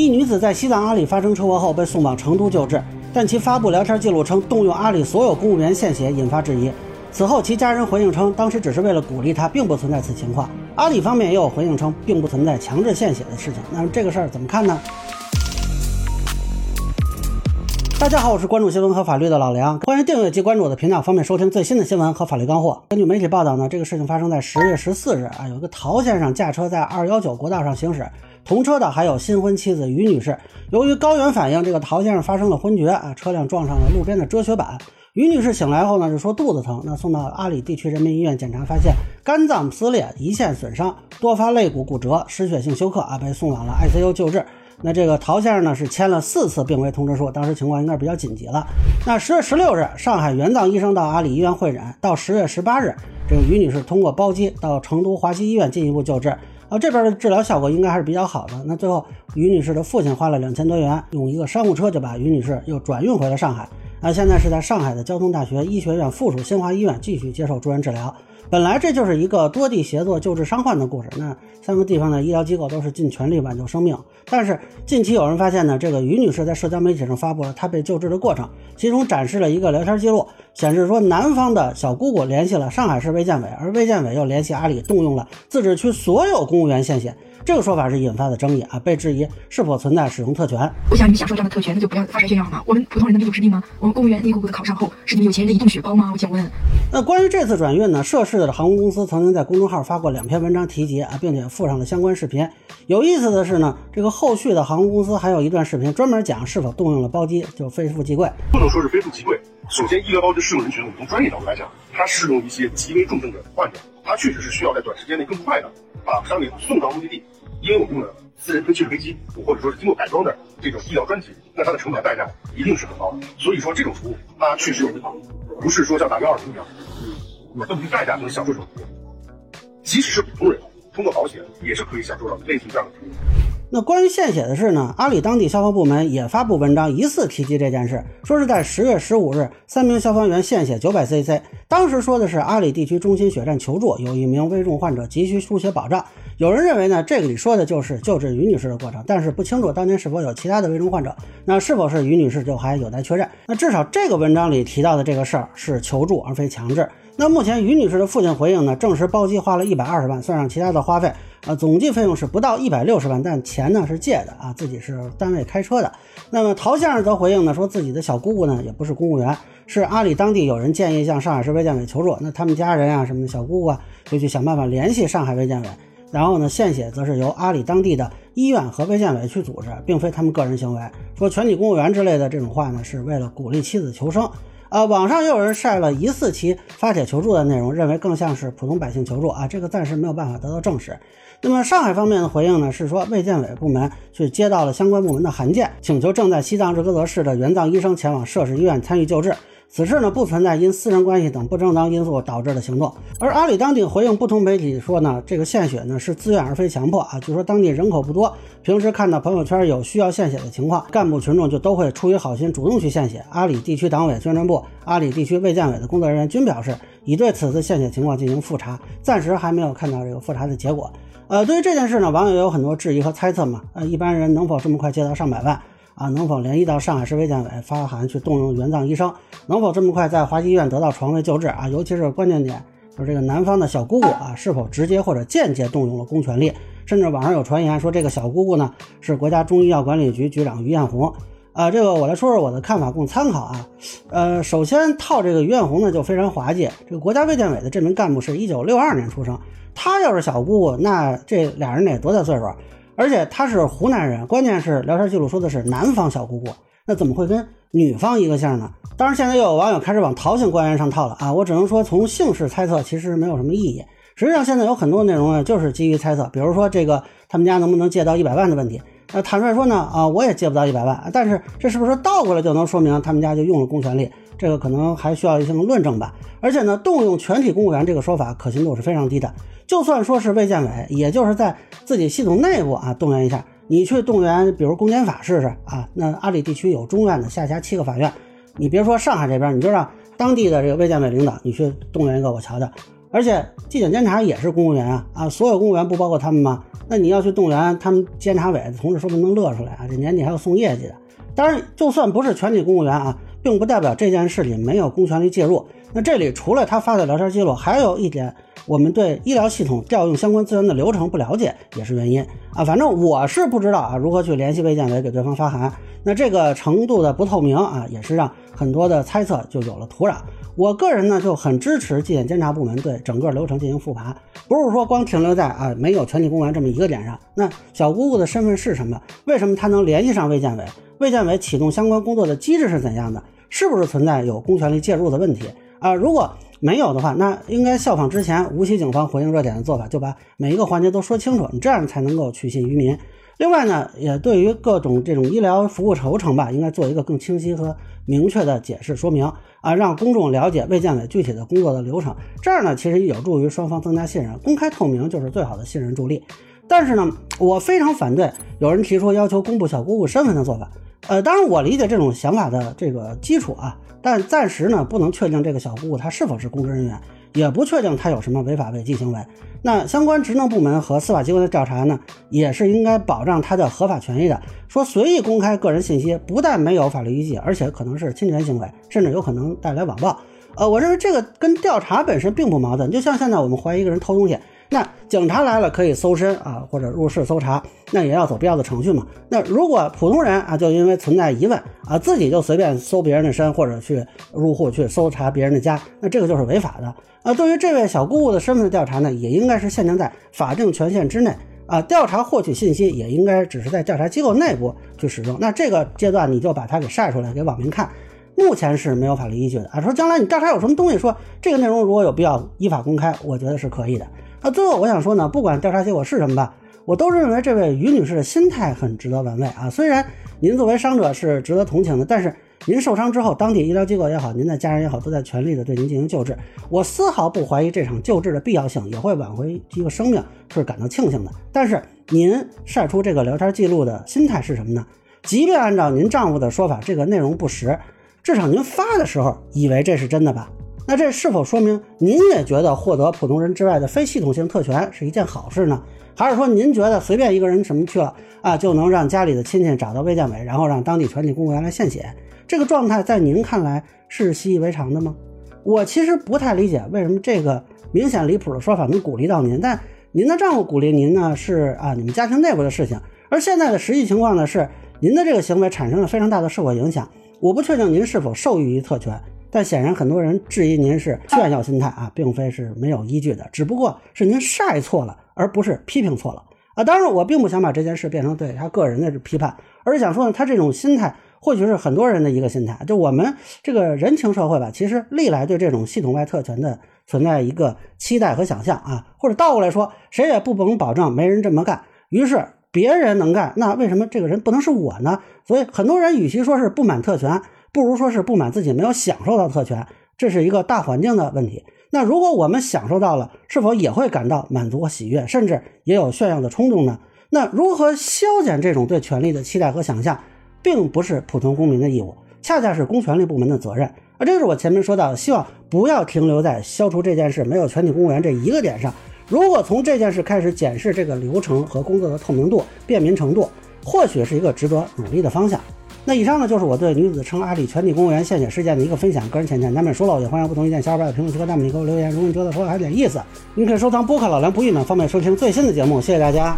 一女子在西藏阿里发生车祸后被送往成都救治，但其发布聊天记录称动用阿里所有公务员献血，引发质疑。此后，其家人回应称，当时只是为了鼓励她，并不存在此情况。阿里方面也有回应称，并不存在强制献血的事情。那么这个事儿怎么看呢？大家好，我是关注新闻和法律的老梁，欢迎订阅及关注我的频道，方便收听最新的新闻和法律干货。根据媒体报道呢，这个事情发生在十月十四日啊，有一个陶先生驾车在二幺九国道上行驶，同车的还有新婚妻子于女士。由于高原反应，这个陶先生发生了昏厥啊，车辆撞上了路边的遮雪板。于女士醒来后呢，就说肚子疼，那送到阿里地区人民医院检查，发现肝脏撕裂、胰腺损伤、多发肋骨骨折、失血性休克啊，被送往了 ICU 救治。那这个陶先生呢，是签了四次病危通知书，当时情况应该比较紧急了。那十月十六日，上海援藏医生到阿里医院会诊，到十月十八日，这个于女士通过包机到成都华西医院进一步救治，啊，这边的治疗效果应该还是比较好的。那最后，于女士的父亲花了两千多元，用一个商务车就把于女士又转运回了上海。那现在是在上海的交通大学医学院附属新华医院继续接受住院治疗。本来这就是一个多地协作救治伤患的故事。那三个地方的医疗机构都是尽全力挽救生命。但是近期有人发现呢，这个于女士在社交媒体上发布了她被救治的过程，其中展示了一个聊天记录，显示说男方的小姑姑联系了上海市卫健委，而卫健委又联系阿里，动用了自治区所有公务员献血。这个说法是引发的争议啊，被质疑是否存在使用特权。我想你们享受这样的特权，那就不要发传炫耀好吗？我们普通人能力有治病吗？我们公务员一个个的考上后，是你们有钱人的移动血包吗？我想问。那关于这次转运呢，涉事的航空公司曾经在公众号发过两篇文章提及啊，并且附上了相关视频。有意思的是呢，这个后续的航空公司还有一段视频专门讲是否动用了包机，就非富即贵。不能说是非富即贵。首先，医疗包机适用人群，我们从专业角度来讲，它适用一些极为重症的患者，它确实是需要在短时间内更快的把伤员送到目的地。因为我们用了私人喷气式飞机，或者说是经过改装的这种医疗专机，那它的成本代价一定是很高的。所以说这种服务它确实有回报，不是说像打幺二零一样，有这么低代价就能享受这种服务。即使是普通人，通过保险也是可以享受到类似这样的服务。那关于献血的事呢？阿里当地消防部门也发布文章，疑似提及这件事，说是在十月十五日，三名消防员献血九百 cc，当时说的是阿里地区中心血站求助，有一名危重患者急需输血保障。有人认为呢，这个里说的就是救治于女士的过程，但是不清楚当年是否有其他的危重患者。那是否是于女士就还有待确认。那至少这个文章里提到的这个事儿是求助而非强制。那目前于女士的父亲回应呢，证实包机花了一百二十万，算上其他的花费，啊，总计费用是不到一百六十万，但钱呢是借的啊，自己是单位开车的。那么陶先生则回应呢，说自己的小姑姑呢也不是公务员，是阿里当地有人建议向上海市卫健委求助，那他们家人啊什么的小姑姑啊就去想办法联系上海卫健委。然后呢，献血则是由阿里当地的医院和卫健委去组织，并非他们个人行为。说全体公务员之类的这种话呢，是为了鼓励妻子求生。呃，网上又有人晒了疑似其发帖求助的内容，认为更像是普通百姓求助啊，这个暂时没有办法得到证实。那么上海方面的回应呢，是说卫健委部门去接到了相关部门的函件，请求正在西藏日喀则市的援藏医生前往涉事医院参与救治。此事呢不存在因私人关系等不正当因素导致的行动，而阿里当地回应不同媒体说呢，这个献血呢是自愿而非强迫啊，据说当地人口不多，平时看到朋友圈有需要献血的情况，干部群众就都会出于好心主动去献血。阿里地区党委宣传部、阿里地区卫健委的工作人员均表示，已对此次献血情况进行复查，暂时还没有看到这个复查的结果。呃，对于这件事呢，网友有很多质疑和猜测嘛，呃，一般人能否这么快接到上百万？啊，能否联系到上海市卫健委发函去动用援藏医生？能否这么快在华西医院得到床位救治？啊，尤其是关键点，就是这个男方的小姑姑啊，是否直接或者间接动用了公权力？甚至网上有传言说，这个小姑姑呢是国家中医药管理局局长于艳红。啊，这个我来说说我的看法，供参考啊。呃，首先套这个于艳红呢就非常滑稽。这个国家卫健委的这名干部是一九六二年出生，他要是小姑姑，那这俩人得多大岁数？而且他是湖南人，关键是聊天记录说的是南方小姑姑，那怎么会跟女方一个姓呢？当然，现在又有网友开始往陶姓官员上套了啊！我只能说，从姓氏猜测其实没有什么意义。实际上，现在有很多内容呢，就是基于猜测，比如说这个他们家能不能借到一百万的问题。那坦率说呢，啊，我也借不到一百万，但是这是不是倒过来就能说明他们家就用了公权力？这个可能还需要一些论证吧。而且呢，动用全体公务员这个说法可信度是非常低的。就算说是卫健委，也就是在自己系统内部啊动员一下。你去动员，比如公检法试试啊。那阿里地区有中院的，下辖七个法院。你别说上海这边，你就让当地的这个卫健委领导，你去动员一个，我瞧瞧。而且纪检监察也是公务员啊啊，所有公务员不包括他们吗？那你要去动员他们监察委的同志，说不定能乐出来啊！这年底还要送业绩的。当然，就算不是全体公务员啊，并不代表这件事里没有公权力介入。那这里除了他发的聊天记录，还有一点，我们对医疗系统调用相关资源的流程不了解，也是原因啊。反正我是不知道啊，如何去联系卫健委给对方发函。那这个程度的不透明啊，也是让很多的猜测就有了土壤。我个人呢就很支持纪检监察部门对整个流程进行复盘，不是说光停留在啊没有全体公务员这么一个点上。那小姑姑的身份是什么？为什么她能联系上卫健委？卫健委启动相关工作的机制是怎样的？是不是存在有公权力介入的问题啊？如果没有的话，那应该效仿之前无锡警方回应热点的做法，就把每一个环节都说清楚，你这样才能够取信于民。另外呢，也对于各种这种医疗服务流程吧，应该做一个更清晰和明确的解释说明啊，让公众了解卫健委具体的工作的流程。这样呢，其实有助于双方增加信任，公开透明就是最好的信任助力。但是呢，我非常反对有人提出要求公布小姑姑身份的做法。呃，当然我理解这种想法的这个基础啊，但暂时呢，不能确定这个小姑姑她是否是公职人员。也不确定他有什么违法违纪行为，那相关职能部门和司法机关的调查呢，也是应该保障他的合法权益的。说随意公开个人信息，不但没有法律依据，而且可能是侵权行为，甚至有可能带来网暴。呃，我认为这个跟调查本身并不矛盾。就像现在我们怀疑一个人偷东西。那警察来了可以搜身啊，或者入室搜查，那也要走必要的程序嘛。那如果普通人啊，就因为存在疑问啊，自己就随便搜别人的身，或者去入户去搜查别人的家，那这个就是违法的啊。对于这位小姑姑的身份的调查呢，也应该是限定在法定权限之内啊。调查获取信息也应该只是在调查机构内部去使用。那这个阶段你就把它给晒出来给网民看，目前是没有法律依据的啊。说将来你调查有什么东西，说这个内容如果有必要依法公开，我觉得是可以的。那最后我想说呢，不管调查结果是什么吧，我都认为这位于女士的心态很值得玩味啊。虽然您作为伤者是值得同情的，但是您受伤之后，当地医疗机构也好，您的家人也好，都在全力的对您进行救治。我丝毫不怀疑这场救治的必要性，也会挽回一个生命，是感到庆幸的。但是您晒出这个聊天记录的心态是什么呢？即便按照您丈夫的说法，这个内容不实，至少您发的时候以为这是真的吧？那这是否说明您也觉得获得普通人之外的非系统性特权是一件好事呢？还是说您觉得随便一个人什么去了啊，就能让家里的亲戚找到卫健委，然后让当地全体公务员来献血？这个状态在您看来是习以为常的吗？我其实不太理解为什么这个明显离谱的说法能鼓励到您，但您的丈夫鼓励您呢是啊你们家庭内部的事情，而现在的实际情况呢是您的这个行为产生了非常大的社会影响。我不确定您是否受益于特权。但显然，很多人质疑您是炫耀心态啊，并非是没有依据的，只不过是您晒错了，而不是批评错了啊。当然，我并不想把这件事变成对他个人的批判，而是想说呢，他这种心态或许是很多人的一个心态。就我们这个人情社会吧，其实历来对这种系统外特权的存在一个期待和想象啊，或者倒过来说，谁也不能保证没人这么干。于是别人能干，那为什么这个人不能是我呢？所以很多人与其说是不满特权。不如说是不满自己没有享受到特权，这是一个大环境的问题。那如果我们享受到了，是否也会感到满足和喜悦，甚至也有炫耀的冲动呢？那如何消减这种对权力的期待和想象，并不是普通公民的义务，恰恰是公权力部门的责任。而这是我前面说到的，希望不要停留在消除这件事没有全体公务员这一个点上。如果从这件事开始检视这个流程和工作的透明度、便民程度，或许是一个值得努力的方向。那以上呢，就是我对女子称阿里全体公务员献血事件的一个分享，个人浅见难免说了，也欢迎不同意见小伙伴在评论区和弹幕里给我留言。如果你觉得说的还有点意思，您可以收藏播客老梁不郁闷，方便收听最新的节目。谢谢大家。